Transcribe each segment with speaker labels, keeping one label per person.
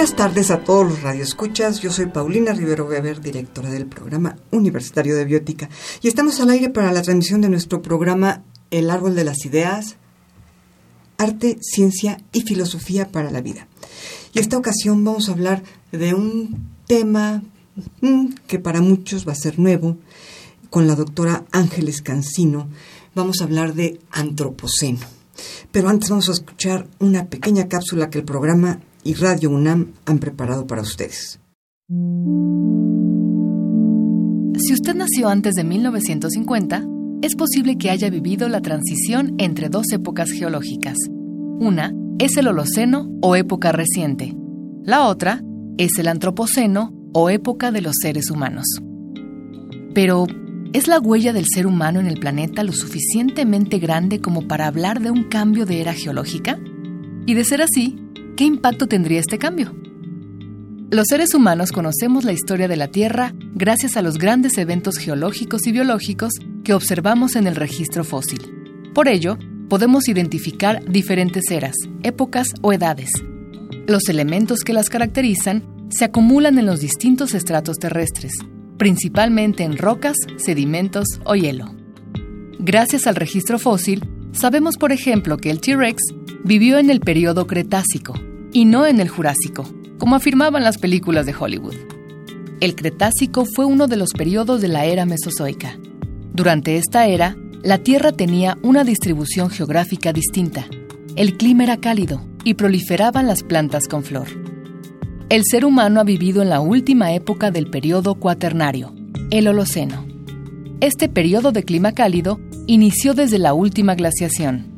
Speaker 1: Buenas tardes a todos los radioescuchas. Yo soy Paulina Rivero Weber, directora del programa Universitario de Biótica, y estamos al aire para la transmisión de nuestro programa El Árbol de las Ideas, Arte, Ciencia y Filosofía para la Vida. Y esta ocasión vamos a hablar de un tema mm, que para muchos va a ser nuevo, con la doctora Ángeles Cancino. Vamos a hablar de antropoceno. Pero antes vamos a escuchar una pequeña cápsula que el programa y Radio UNAM han preparado para ustedes.
Speaker 2: Si usted nació antes de 1950, es posible que haya vivido la transición entre dos épocas geológicas. Una es el Holoceno o época reciente. La otra es el Antropoceno o época de los seres humanos. Pero, ¿es la huella del ser humano en el planeta lo suficientemente grande como para hablar de un cambio de era geológica? Y de ser así, ¿qué impacto tendría este cambio? Los seres humanos conocemos la historia de la Tierra gracias a los grandes eventos geológicos y biológicos que observamos en el registro fósil. Por ello, podemos identificar diferentes eras, épocas o edades. Los elementos que las caracterizan se acumulan en los distintos estratos terrestres, principalmente en rocas, sedimentos o hielo. Gracias al registro fósil, sabemos por ejemplo que el T-Rex vivió en el periodo Cretácico, y no en el Jurásico, como afirmaban las películas de Hollywood. El Cretácico fue uno de los periodos de la era Mesozoica. Durante esta era, la Tierra tenía una distribución geográfica distinta. El clima era cálido y proliferaban las plantas con flor. El ser humano ha vivido en la última época del periodo cuaternario, el Holoceno. Este periodo de clima cálido inició desde la última glaciación.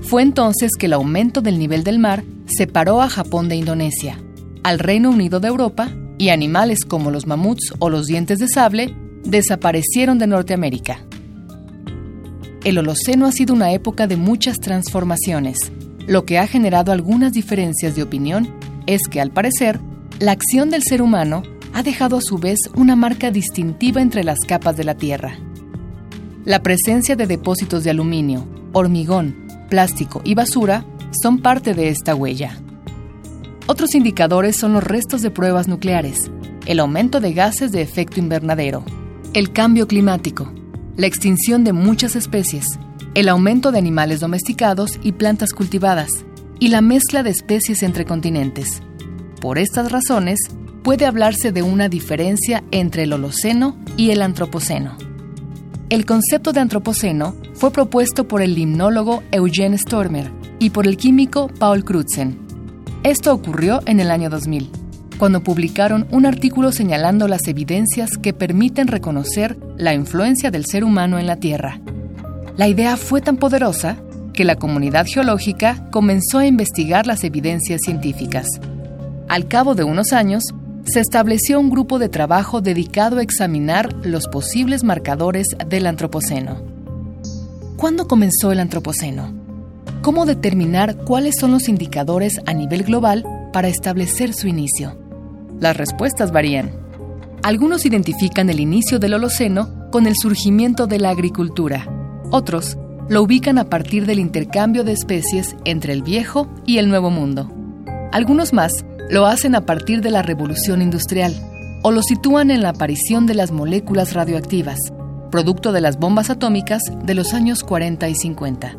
Speaker 2: Fue entonces que el aumento del nivel del mar separó a Japón de Indonesia, al Reino Unido de Europa y animales como los mamuts o los dientes de sable desaparecieron de Norteamérica. El Holoceno ha sido una época de muchas transformaciones. Lo que ha generado algunas diferencias de opinión es que, al parecer, la acción del ser humano ha dejado a su vez una marca distintiva entre las capas de la Tierra. La presencia de depósitos de aluminio, hormigón, plástico y basura son parte de esta huella. Otros indicadores son los restos de pruebas nucleares, el aumento de gases de efecto invernadero, el cambio climático, la extinción de muchas especies, el aumento de animales domesticados y plantas cultivadas, y la mezcla de especies entre continentes. Por estas razones, puede hablarse de una diferencia entre el Holoceno y el Antropoceno. El concepto de Antropoceno fue propuesto por el limnólogo Eugene Stormer y por el químico Paul Crutzen. Esto ocurrió en el año 2000, cuando publicaron un artículo señalando las evidencias que permiten reconocer la influencia del ser humano en la Tierra. La idea fue tan poderosa que la comunidad geológica comenzó a investigar las evidencias científicas. Al cabo de unos años, se estableció un grupo de trabajo dedicado a examinar los posibles marcadores del Antropoceno. ¿Cuándo comenzó el Antropoceno? ¿Cómo determinar cuáles son los indicadores a nivel global para establecer su inicio? Las respuestas varían. Algunos identifican el inicio del Holoceno con el surgimiento de la agricultura. Otros lo ubican a partir del intercambio de especies entre el viejo y el nuevo mundo. Algunos más lo hacen a partir de la revolución industrial o lo sitúan en la aparición de las moléculas radioactivas, producto de las bombas atómicas de los años 40 y 50.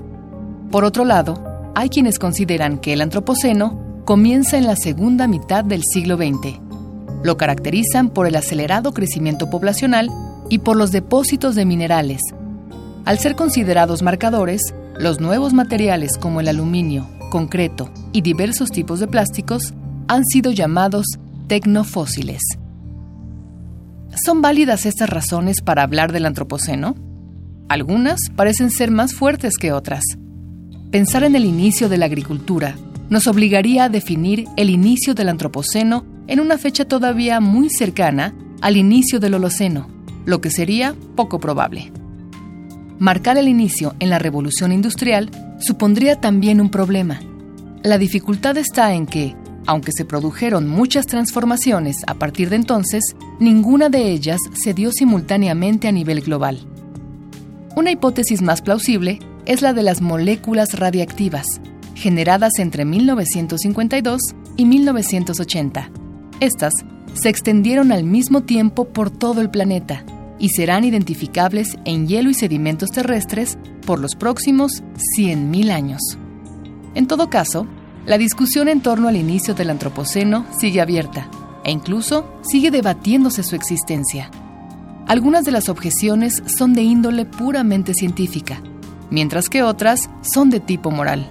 Speaker 2: Por otro lado, hay quienes consideran que el Antropoceno comienza en la segunda mitad del siglo XX. Lo caracterizan por el acelerado crecimiento poblacional y por los depósitos de minerales. Al ser considerados marcadores, los nuevos materiales como el aluminio, concreto y diversos tipos de plásticos han sido llamados tecnofósiles. ¿Son válidas estas razones para hablar del Antropoceno? Algunas parecen ser más fuertes que otras. pensar en el inicio de la agricultura nos obligaría a definir el inicio del Antropoceno en una fecha todavía muy cercana al inicio del Holoceno, lo que sería poco probable. Marcar el inicio en la revolución industrial supondría también un problema. La dificultad está en que, aunque se produjeron muchas transformaciones a partir de entonces, ninguna de ellas se dio simultáneamente a nivel global. Una hipótesis más plausible es la de las moléculas radiactivas, generadas entre 1952 y 1980. Estas se extendieron al mismo tiempo por todo el planeta y serán identificables en hielo y sedimentos terrestres por los próximos 100.000 años. En todo caso, la discusión en torno al inicio del Antropoceno sigue abierta e incluso sigue debatiéndose su existencia. Algunas de las objeciones son de índole puramente científica, mientras que otras son de tipo moral.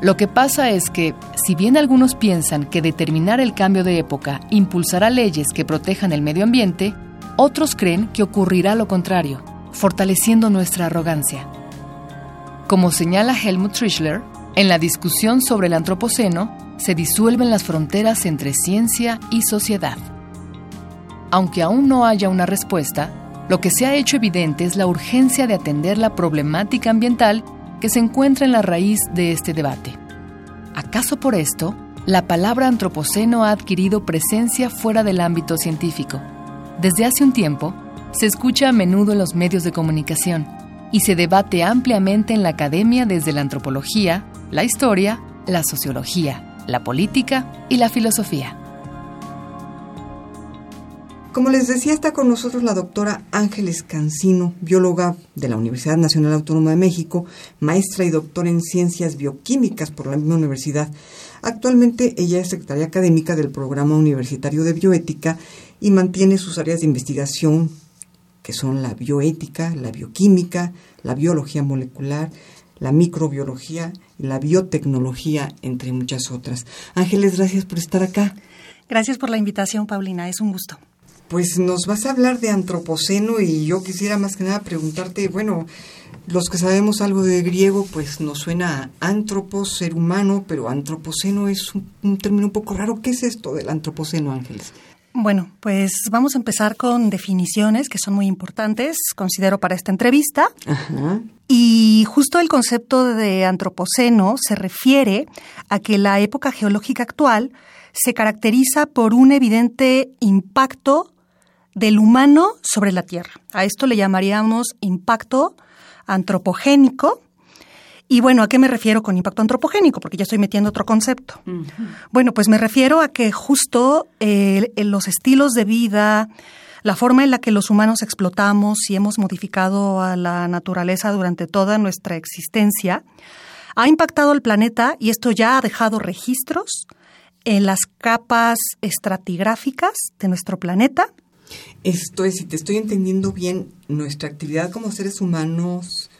Speaker 2: Lo que pasa es que, si bien algunos piensan que determinar el cambio de época impulsará leyes que protejan el medio ambiente, otros creen que ocurrirá lo contrario, fortaleciendo nuestra arrogancia. Como señala Helmut Trischler, en la discusión sobre el Antropoceno se disuelven las fronteras entre ciencia y sociedad. Aunque aún no haya una respuesta, lo que se ha hecho evidente es la urgencia de atender la problemática ambiental que se encuentra en la raíz de este debate. ¿Acaso por esto, la palabra antropoceno ha adquirido presencia fuera del ámbito científico? Desde hace un tiempo, se escucha a menudo en los medios de comunicación y se debate ampliamente en la academia desde la antropología, la historia, la sociología, la política y la filosofía.
Speaker 1: Como les decía, está con nosotros la doctora Ángeles Cancino, bióloga de la Universidad Nacional Autónoma de México, maestra y doctora en ciencias bioquímicas por la misma universidad. Actualmente ella es secretaria académica del Programa Universitario de Bioética y mantiene sus áreas de investigación, que son la bioética, la bioquímica, la biología molecular, la microbiología y la biotecnología, entre muchas otras. Ángeles, gracias por estar acá.
Speaker 3: Gracias por la invitación, Paulina. Es un gusto.
Speaker 1: Pues nos vas a hablar de antropoceno y yo quisiera más que nada preguntarte, bueno, los que sabemos algo de griego, pues nos suena a antropos, ser humano, pero antropoceno es un, término un poco raro. ¿Qué es esto del antropoceno, Ángeles?
Speaker 3: Bueno, pues vamos a empezar con definiciones que son muy importantes, considero, para esta entrevista. Y justo el concepto de antropoceno se refiere a que la época geológica actual se caracteriza por un evidente impacto del humano sobre la Tierra. A esto le llamaríamos impacto antropogénico. Y bueno, ¿a qué me refiero con impacto antropogénico? Porque ya estoy metiendo otro concepto. Bueno, pues me refiero a que justo eh, los estilos de vida, la forma en la que los humanos explotamos y hemos modificado a la naturaleza durante toda nuestra existencia, ha impactado al planeta y esto ya ha dejado registros en las capas estratigráficas de nuestro planeta.
Speaker 1: Esto es, si te estoy entendiendo bien, nuestra actividad como seres humanos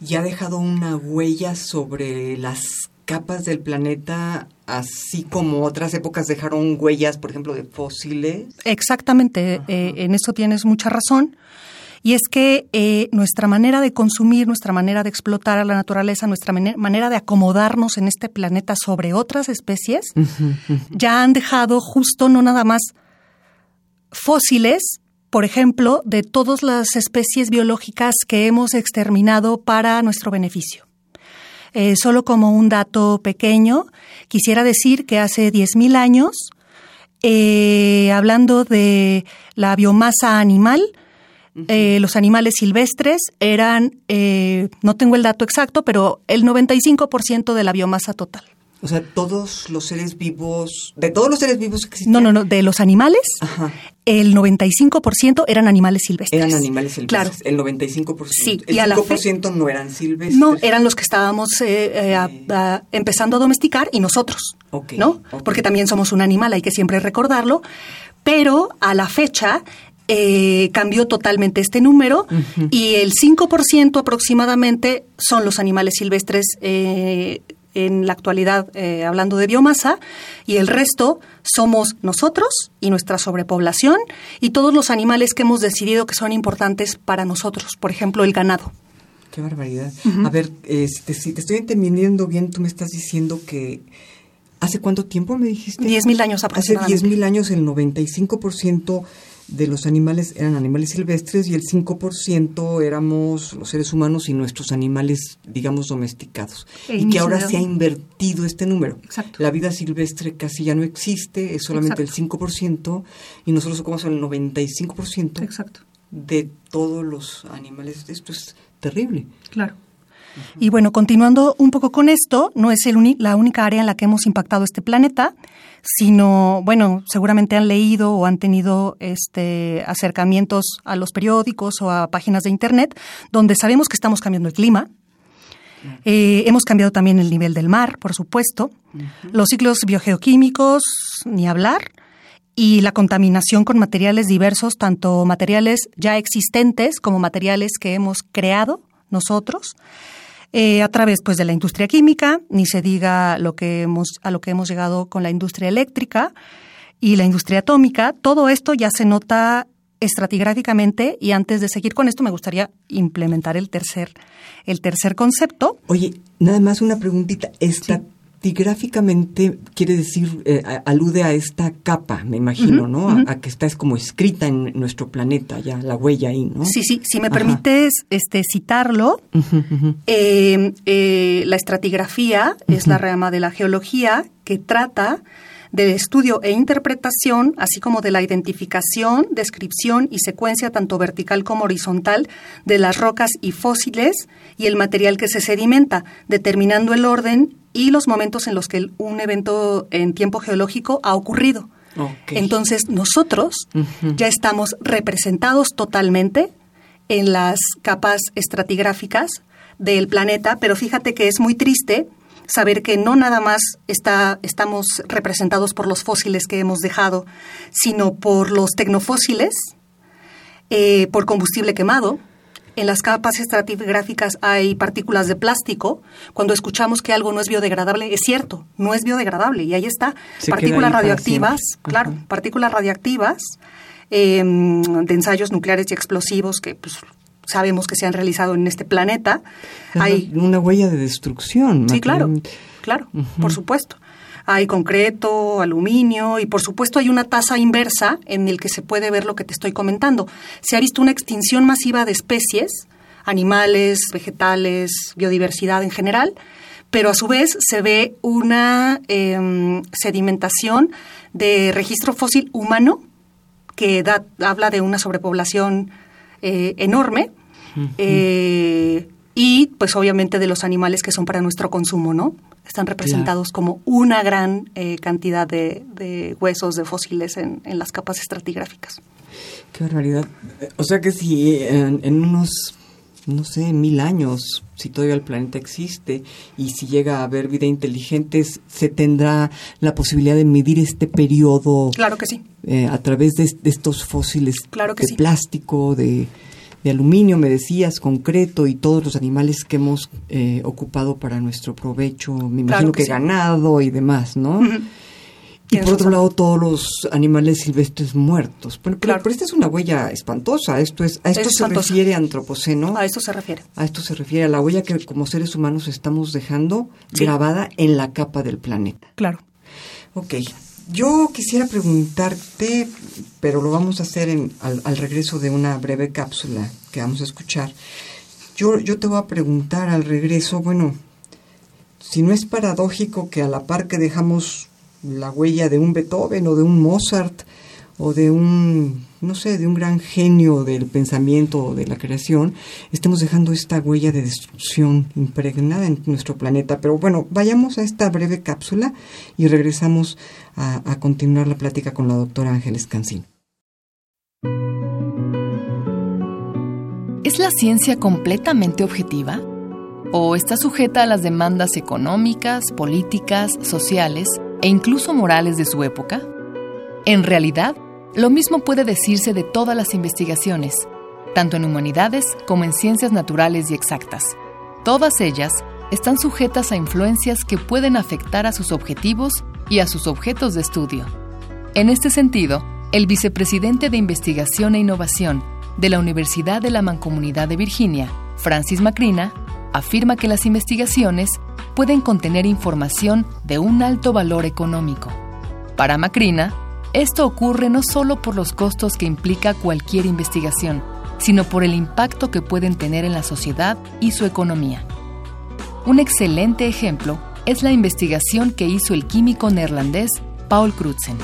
Speaker 1: ya ha dejado una huella sobre las capas del planeta, así como otras épocas dejaron huellas, por ejemplo, de fósiles.
Speaker 3: Exactamente, eh, en eso tienes mucha razón. Y es que eh, nuestra manera de consumir, nuestra manera de explotar a la naturaleza, nuestra manera de acomodarnos en este planeta sobre otras especies, ya han dejado justo no nada más fósiles, por ejemplo, de todas las especies biológicas que hemos exterminado para nuestro beneficio. Eh, solo como un dato pequeño, quisiera decir que hace 10.000 años, eh, hablando de la biomasa animal, eh, los animales silvestres eran, no tengo el dato exacto, pero el 95% de la biomasa total.
Speaker 1: O sea, todos los seres vivos, de todos los seres vivos que existen.
Speaker 3: No, no, no, de los animales, el 95% eran animales silvestres.
Speaker 1: Eran animales silvestres, claro. el 95%. Sí, el y 5% no eran silvestres.
Speaker 3: No, eran los que estábamos eh, eh, empezando a domesticar y nosotros, ¿no? Porque también somos un animal, hay que siempre recordarlo. Pero a la fecha eh, cambió totalmente este número y el 5% aproximadamente son los animales silvestres eh, en la actualidad eh, hablando de biomasa y el resto somos nosotros y nuestra sobrepoblación y todos los animales que hemos decidido que son importantes para nosotros, por ejemplo el ganado.
Speaker 1: Qué barbaridad. A ver, este, si te estoy entendiendo bien, tú me estás diciendo que ¿Hace cuánto tiempo me dijiste?
Speaker 3: Diez mil años aproximadamente.
Speaker 1: Hace diez mil años el 95% de los animales eran animales silvestres y el 5% éramos los seres humanos y nuestros animales, digamos, domesticados. y que ahora se ha invertido este número.
Speaker 3: Exacto.
Speaker 1: La vida silvestre casi ya no existe, es solamente el 5% y nosotros somos el 95%
Speaker 3: Exacto.
Speaker 1: de todos los animales. Esto es terrible.
Speaker 3: Claro. Y bueno, continuando un poco con esto, no es el la única área en la que hemos impactado este planeta, sino, bueno, seguramente han leído o han tenido este, acercamientos a los periódicos o a páginas de Internet, donde sabemos que estamos cambiando el clima. Eh, hemos cambiado también el nivel del mar, por supuesto. Los ciclos biogeoquímicos, ni hablar. Y la contaminación con materiales diversos, tanto materiales ya existentes como materiales que hemos creado nosotros. Eh, a través pues de la industria química, ni se diga lo que hemos, a lo que hemos llegado con la industria eléctrica y la industria atómica. Todo esto ya se nota estratigráficamente y antes de seguir con esto me gustaría implementar el tercer, el tercer concepto.
Speaker 1: Oye, nada más una preguntita. Esta, Gráficamente quiere decir, eh, alude a esta capa, me imagino, ¿no? a, que está es como escrita en nuestro planeta, ya la huella ahí, ¿no?
Speaker 3: Sí, sí, si me permites este, citarlo, eh, eh, la estratigrafía es la rama de la geología que trata del estudio e interpretación, así como de la identificación, descripción y secuencia tanto vertical como horizontal de las rocas y fósiles y el material que se sedimenta, determinando el orden y los momentos en los que un evento en tiempo geológico ha ocurrido. Entonces nosotros ya estamos representados totalmente en las capas estratigráficas del planeta, pero fíjate que es muy triste saber que no nada más está, estamos representados por los fósiles que hemos dejado, sino por los tecnofósiles, eh, por combustible quemado. En las capas estratigráficas hay partículas de plástico. Cuando escuchamos que algo no es biodegradable, es cierto, no es biodegradable. Y ahí está. partículas radioactivas, claro, partículas radioactivas em, de ensayos nucleares y explosivos que pues, sabemos que se han realizado en este planeta.
Speaker 1: Hay una huella de destrucción.
Speaker 3: Sí, claro, claro, por supuesto. Hay concreto, aluminio y por supuesto hay una tasa inversa en el que se puede ver lo que te estoy comentando. Se ha visto una extinción masiva de especies, animales, vegetales, biodiversidad en general, pero a su vez se ve una em, sedimentación de registro fósil humano que da, habla de una sobrepoblación eh, enorme. Eh, y pues obviamente de los animales que son para nuestro consumo, ¿no? Están representados como una gran eh, cantidad de, huesos, de fósiles en, las capas estratigráficas.
Speaker 1: Qué barbaridad. O sea que si en, unos, no sé, mil años, si todavía el planeta existe y si llega a haber vida inteligente, se tendrá la posibilidad de medir este periodo.
Speaker 3: Claro que sí.
Speaker 1: a través de, estos fósiles
Speaker 3: claro que
Speaker 1: de plástico, de de aluminio, me decías, concreto y todos los animales que hemos eh, ocupado para nuestro provecho, me imagino que, ganado y demás, ¿no? Y por otro lado, todos los animales silvestres muertos. Bueno, pero, esta es una huella espantosa. Esto es, a esto se refiere antropoceno.
Speaker 3: A esto se refiere.
Speaker 1: A esto se refiere a la huella que como seres humanos estamos dejando grabada en la capa del planeta.
Speaker 3: Claro.
Speaker 1: Ok. Yo quisiera preguntarte, pero lo vamos a hacer en, al, regreso de una breve cápsula que vamos a escuchar. Yo, yo te voy a preguntar al regreso, bueno, si no es paradójico que a la par que dejamos la huella de un Beethoven o de un Mozart o de un no sé, de un gran genio del pensamiento o de la creación, estemos dejando esta huella de destrucción impregnada en nuestro planeta. Pero bueno, vayamos a esta breve cápsula y regresamos a, continuar la plática con la doctora Ángeles Cancín.
Speaker 2: ¿Es la ciencia completamente objetiva? ¿O está sujeta a las demandas económicas, políticas, sociales e incluso morales de su época? En realidad, lo mismo puede decirse de todas las investigaciones, tanto en humanidades como en ciencias naturales y exactas. Todas ellas están sujetas a influencias que pueden afectar a sus objetivos y a sus objetos de estudio. En este sentido, el vicepresidente de Investigación e Innovación de la Universidad de la Mancomunidad de Virginia, Francis Macrina, afirma que las investigaciones pueden contener información de un alto valor económico. Para Macrina, esto ocurre no solo por los costos que implica cualquier investigación, sino por el impacto que pueden tener en la sociedad y su economía. Un excelente ejemplo es la investigación que hizo el químico neerlandés Paul Crutzen.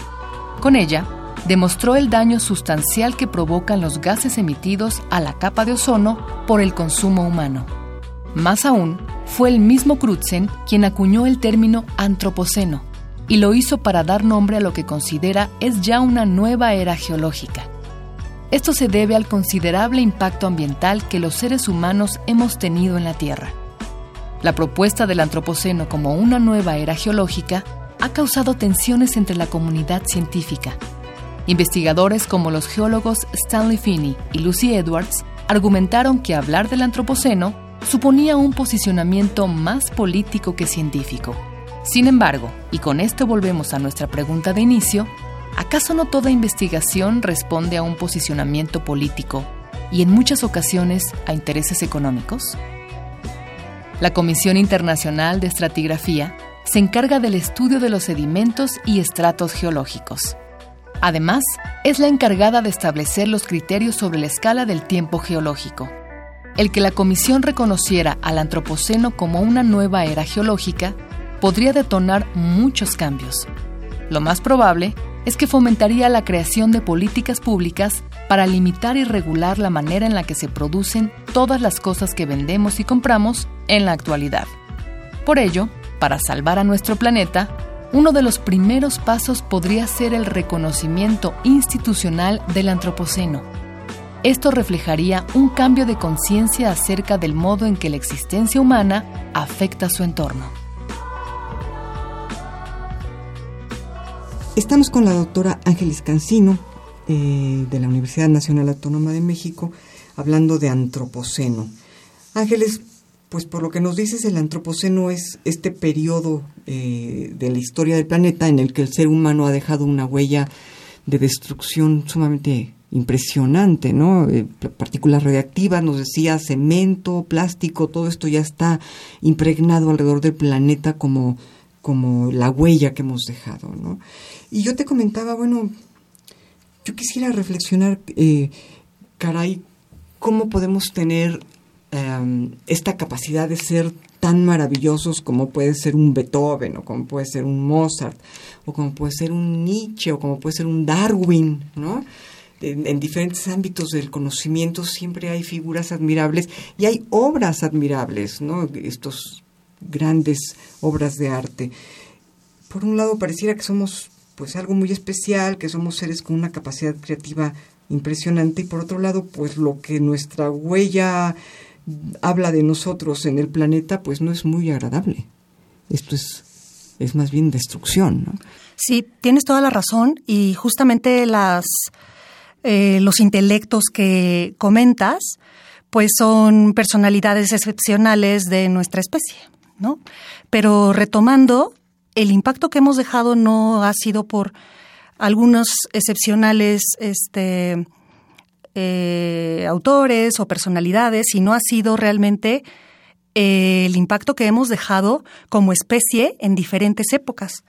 Speaker 2: Con ella, demostró el daño sustancial que provocan los gases emitidos a la capa de ozono por el consumo humano. Más aún, fue el mismo Crutzen quien acuñó el término antropoceno, y lo hizo para dar nombre a lo que considera es ya una nueva era geológica. Esto se debe al considerable impacto ambiental que los seres humanos hemos tenido en la Tierra. La propuesta del Antropoceno como una nueva era geológica ha causado tensiones entre la comunidad científica. Investigadores como los geólogos Stanley Finney y Lucy Edwards argumentaron que hablar del Antropoceno suponía un posicionamiento más político que científico. Sin embargo, y con esto volvemos a nuestra pregunta de inicio, ¿acaso no toda investigación responde a un posicionamiento político y en muchas ocasiones a intereses económicos? La Comisión Internacional de Estratigrafía se encarga del estudio de los sedimentos y estratos geológicos. Además, es la encargada de establecer los criterios sobre la escala del tiempo geológico. El que la Comisión reconociera al Antropoceno como una nueva era geológica podría detonar muchos cambios. Lo más probable es que fomentaría la creación de políticas públicas para limitar y regular la manera en la que se producen todas las cosas que vendemos y compramos en la actualidad. Por ello, para salvar a nuestro planeta, uno de los primeros pasos podría ser el reconocimiento institucional del Antropoceno. Esto reflejaría un cambio de conciencia acerca del modo en que la existencia humana afecta su entorno.
Speaker 1: Estamos con la doctora Ángeles Cancino eh, de la Universidad Nacional Autónoma de México hablando de antropoceno. Ángeles, pues por lo que nos dices, el antropoceno es este periodo eh, de la historia del planeta en el que el ser humano ha dejado una huella de destrucción sumamente impresionante, ¿no? Eh, partículas radiactivas, nos decía, cemento, plástico, todo esto ya está impregnado alrededor del planeta como, como la huella que hemos dejado, ¿no? Y yo te comentaba, bueno, yo quisiera reflexionar, eh, caray, cómo podemos tener em, esta capacidad de ser tan maravillosos como puede ser un Beethoven o como puede ser un Mozart o como puede ser un Nietzsche o como puede ser un Darwin, ¿no? En, diferentes ámbitos del conocimiento siempre hay figuras admirables y hay obras admirables, ¿no? Estos grandes obras de arte. Por un lado pareciera que somos pues algo muy especial, que somos seres con una capacidad creativa impresionante y por otro lado, pues lo que nuestra huella habla de nosotros en el planeta, pues no es muy agradable. Esto es, es más bien destrucción.
Speaker 3: Sí, tienes toda la razón y justamente las, eh, los intelectos que comentas, pues son personalidades excepcionales de nuestra especie, ¿no? Pero retomando, el impacto que hemos dejado no ha sido por algunos excepcionales este, eh, autores o personalidades, sino ha sido realmente eh, el impacto que hemos dejado como especie en diferentes épocas.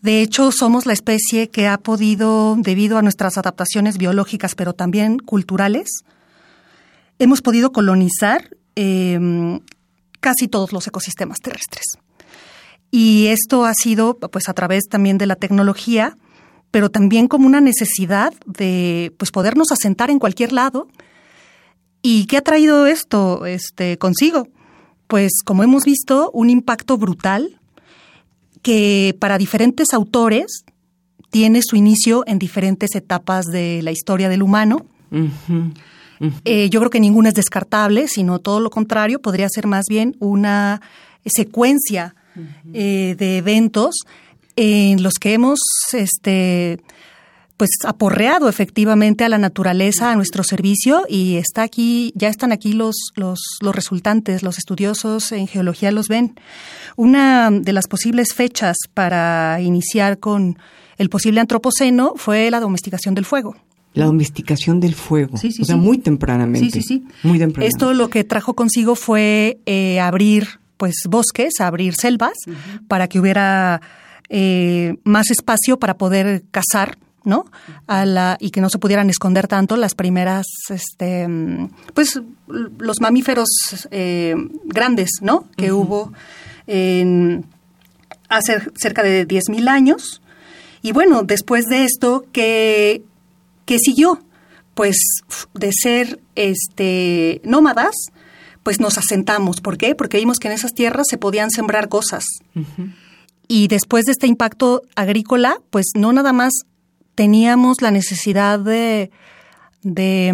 Speaker 3: De hecho, somos la especie que ha podido, debido a nuestras adaptaciones biológicas, pero también culturales, hemos podido colonizar em, casi todos los ecosistemas terrestres. Y esto ha sido pues a través también de la tecnología, pero también como una necesidad de pues podernos asentar en cualquier lado. ¿Y qué ha traído esto este consigo? Pues como hemos visto, un impacto brutal que para diferentes autores tiene su inicio en diferentes etapas de la historia del humano. Eh, yo creo que ninguna es descartable, sino todo lo contrario, podría ser más bien una secuencia eh, de eventos en los que hemos este, pues aporreado efectivamente a la naturaleza a nuestro servicio y está aquí, ya están aquí los, los, los resultantes, los estudiosos en geología los ven. Una de las posibles fechas para iniciar con el posible antropoceno fue la domesticación del fuego.
Speaker 1: La domesticación del fuego. Sí, sí, o sea, muy tempranamente.
Speaker 3: Sí, sí, sí.
Speaker 1: Muy tempranamente.
Speaker 3: Esto lo que trajo consigo fue eh, abrir pues bosques, abrir selvas, para que hubiera eh, más espacio para poder cazar ¿no? A la, y que no se pudieran esconder tanto las primeras, este, pues los mamíferos eh, grandes, ¿no? Que hubo en, hace cerca de 10.000 años. Y bueno, después de esto, ¿qué, qué siguió? Pues de ser este, nómadas, pues nos asentamos. ¿Por qué? Porque vimos que en esas tierras se podían sembrar cosas. Y después de este impacto agrícola, pues no nada más teníamos la necesidad de, de,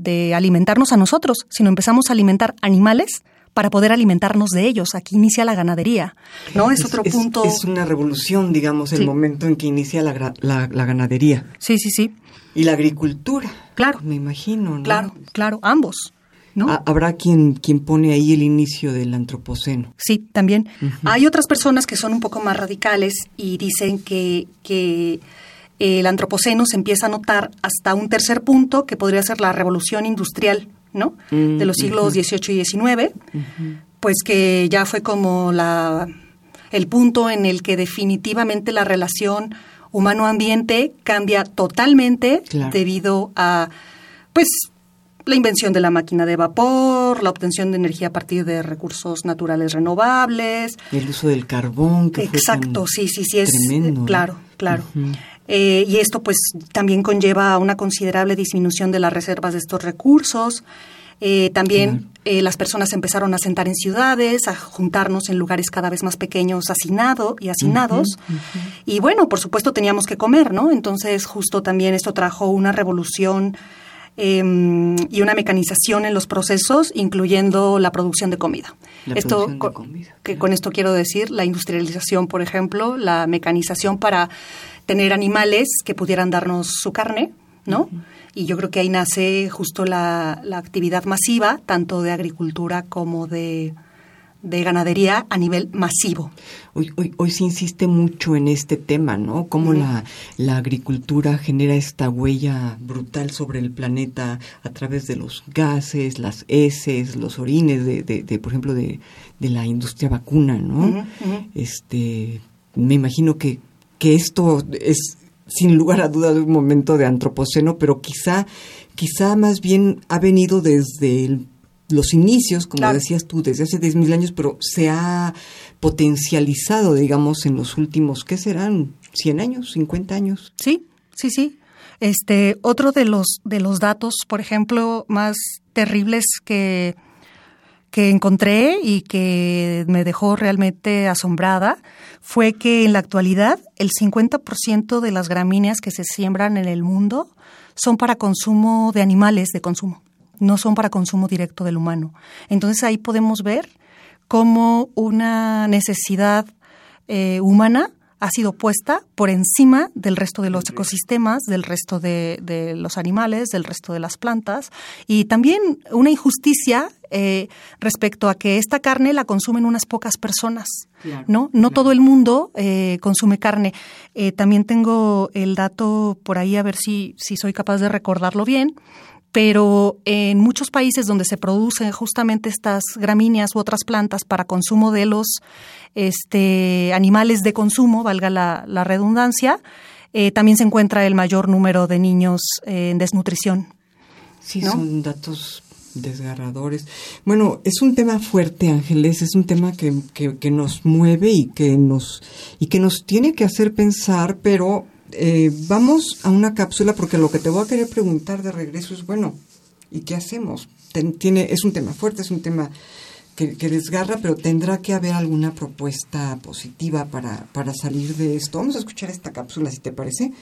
Speaker 3: de alimentarnos a nosotros, sino empezamos a alimentar animales para poder alimentarnos de ellos. Aquí inicia la ganadería, ¿no? Es, otro punto.
Speaker 1: Es una revolución, digamos, el momento en que inicia la, la, ganadería.
Speaker 3: Sí, sí, sí.
Speaker 1: Y la agricultura.
Speaker 3: Claro.
Speaker 1: Me imagino, ¿no?
Speaker 3: Claro, claro, ambos. ¿No?
Speaker 1: Habrá quien, quien pone ahí el inicio del antropoceno.
Speaker 3: Sí, también. Hay otras personas que son un poco más radicales y dicen que, que el antropoceno se empieza a notar hasta un tercer punto, que podría ser la revolución industrial, ¿no? Mm, de los siglos XVIII y XIX, pues que ya fue como la, el punto en el que definitivamente la relación humano-ambiente cambia totalmente debido a, pues, la invención de la máquina de vapor, la obtención de energía a partir de recursos naturales renovables.
Speaker 1: El uso del carbón. Que
Speaker 3: Exacto, sí, sí, sí, es claro, claro. Eh, y esto pues también conlleva una considerable disminución de las reservas de estos recursos. Eh, también eh, las personas empezaron a sentar en ciudades, a juntarnos en lugares cada vez más pequeños, hacinado y hacinados. Y bueno, por supuesto teníamos que comer, ¿no? Entonces justo también esto trajo una revolución em, y una mecanización en los procesos, incluyendo la producción de comida. esto, que con esto quiero decir la industrialización, por ejemplo, la mecanización para tener animales que pudieran darnos su carne, ¿no? Y yo creo que ahí nace justo la, actividad masiva, tanto de agricultura como de, ganadería a nivel masivo.
Speaker 1: Hoy, hoy, se insiste mucho en este tema, ¿no? Cómo la, agricultura genera esta huella brutal sobre el planeta a través de los gases, las heces, los orines, de, de, por ejemplo, de, de, la industria vacuna, ¿no? Este, me imagino que, que esto es sin lugar a dudas un momento de antropoceno, pero quizá, quizá más bien ha venido desde los inicios, como decías tú, desde hace 10.000 años, pero se ha potencializado, digamos, en los últimos, ¿qué serán? ¿100 años? ¿50 años?
Speaker 3: Sí, sí, sí. Este, otro de los, de los datos, por ejemplo, más terribles que, que encontré y que me dejó realmente asombrada fue que en la actualidad el 50% de las gramíneas que se siembran en el mundo son para consumo de animales de consumo, no son para consumo directo del humano. Entonces ahí podemos ver cómo una necesidad eh, humana ha sido puesta por encima del resto de los ecosistemas, del resto de, los animales, del resto de las plantas, y también una injusticia eh, respecto a que esta carne la consumen unas pocas personas, ¿no? No todo el mundo eh, consume carne. Eh, también tengo el dato por ahí a ver si, si soy capaz de recordarlo bien pero en muchos países donde se producen justamente estas gramíneas u otras plantas para consumo de los este, animales de consumo, valga la, redundancia, eh, también se encuentra el mayor número de niños eh, en desnutrición.
Speaker 1: Sí, son datos desgarradores. Bueno, es un tema fuerte, Ángeles, es un tema que, que, que, nos mueve y que nos, y que nos tiene que hacer pensar, pero eh, vamos a una cápsula porque lo que te voy a querer preguntar de regreso es, bueno, ¿y qué hacemos? tiene, es un tema fuerte, es un tema que, desgarra, pero tendrá que haber alguna propuesta positiva para, para salir de esto. Vamos a escuchar esta cápsula, si te parece,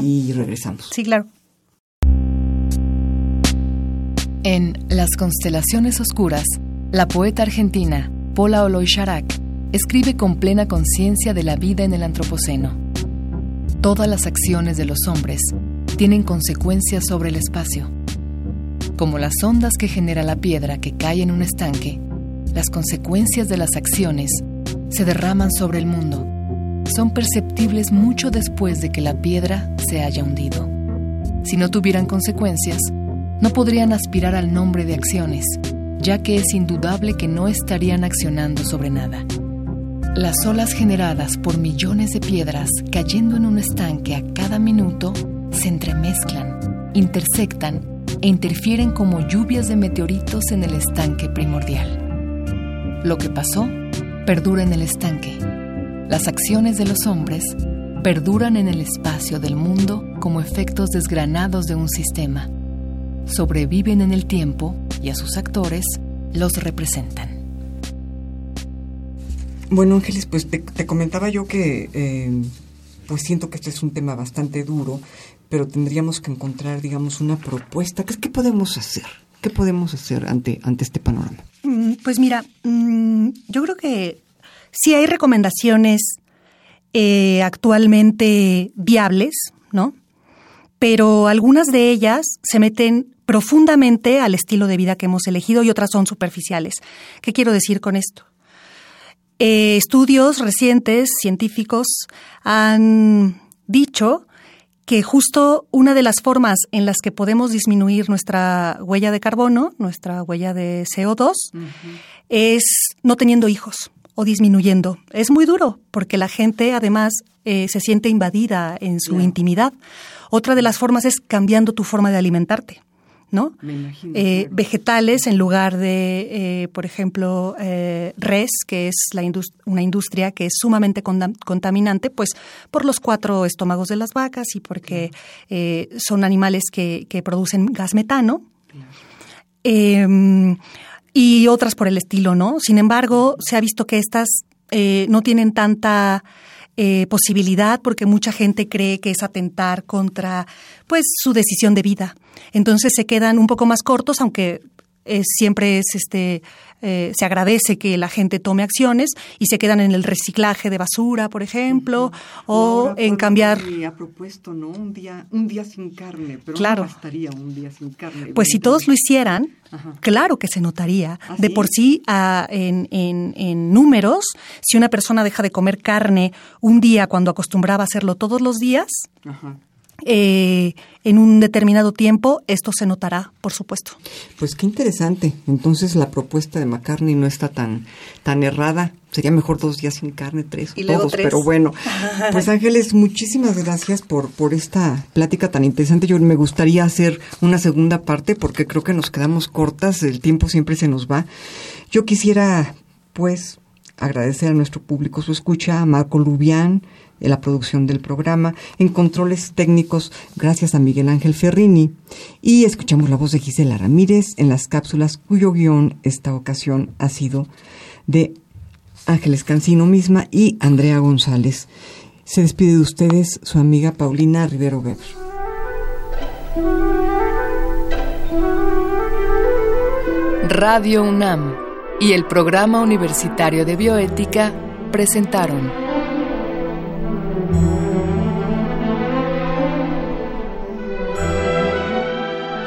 Speaker 1: y regresamos.
Speaker 3: Sí, claro.
Speaker 2: En Las constelaciones oscuras, la poeta argentina Paula Oloy escribe con plena conciencia de la vida en el Antropoceno Todas las acciones de los hombres tienen consecuencias sobre el espacio. Como las ondas que genera la piedra que cae en un estanque, las consecuencias de las acciones se derraman sobre el mundo. Son perceptibles mucho después de que la piedra se haya hundido. Si no tuvieran consecuencias, no podrían aspirar al nombre de acciones, ya que es indudable que no estarían accionando sobre nada. Las olas generadas por millones de piedras cayendo en un estanque a cada minuto se entremezclan, intersectan e interfieren como lluvias de meteoritos en el estanque primordial. Lo que pasó perdura en el estanque. Las acciones de los hombres perduran en el espacio del mundo como efectos desgranados de un sistema. Sobreviven en el tiempo y a sus actores los representan.
Speaker 1: Bueno, Ángeles, pues te, comentaba yo que eh, pues siento que este es un tema bastante duro, pero tendríamos que encontrar, digamos, una propuesta. ¿Qué, qué podemos hacer? ¿Qué podemos hacer ante, ante este panorama?
Speaker 3: Mm, pues mira, mm, yo creo que sí hay recomendaciones eh, actualmente viables, ¿no? Pero algunas de ellas se meten profundamente al estilo de vida que hemos elegido y otras son superficiales. ¿Qué quiero decir con esto? Eh, estudios recientes, científicos, han dicho que justo una de las formas en las que podemos disminuir nuestra huella de carbono, nuestra huella de CO2, es no teniendo hijos o disminuyendo. Es muy duro porque la gente además eh, se siente invadida en su intimidad. Otra de las formas es cambiando tu forma de alimentarte. ¿No? Eh, vegetales en lugar de, eh, por ejemplo, eh, res, que es la una industria que es sumamente contaminante, pues por los cuatro estómagos de las vacas y porque son animales que, producen gas metano. Em, y otras por el estilo, ¿no? Sin embargo, se ha visto que estas no tienen tanta posibilidad porque mucha gente cree que es atentar contra pues su decisión de vida. Entonces se quedan un poco más cortos, aunque siempre es este eh, se agradece que la gente tome acciones y se quedan en el reciclaje de basura, por ejemplo, o en cambiar.
Speaker 1: Ha propuesto, ¿no? Un día, un día sin carne, pero claro. no bastaría un día sin carne.
Speaker 3: Pues si todos lo hicieran, claro que se notaría. ¿Ah, de por sí, en, en, en números, si una persona deja de comer carne un día cuando acostumbraba a hacerlo todos los días, Ajá. Eh, en un determinado tiempo, esto se notará, por supuesto.
Speaker 1: Pues qué interesante. Entonces la propuesta de McCartney no está tan, tan errada. Sería mejor dos días sin carne, tres o todos, pero bueno. Pues Ángeles, muchísimas gracias por, por esta plática tan interesante. Yo me gustaría hacer una segunda parte porque creo que nos quedamos cortas, el tiempo siempre se nos va. Yo quisiera, pues, agradecer a nuestro público su escucha, a Marco Lubián, en la producción del programa, en controles técnicos, gracias a Miguel Ángel Ferrini. Y escuchamos la voz de Gisela Ramírez en las cápsulas cuyo guion esta ocasión ha sido de Ángeles Cancino misma y Andrea González. Se despide de ustedes su amiga Paulina Rivero Weber.
Speaker 2: Radio UNAM y el Programa Universitario de Bioética presentaron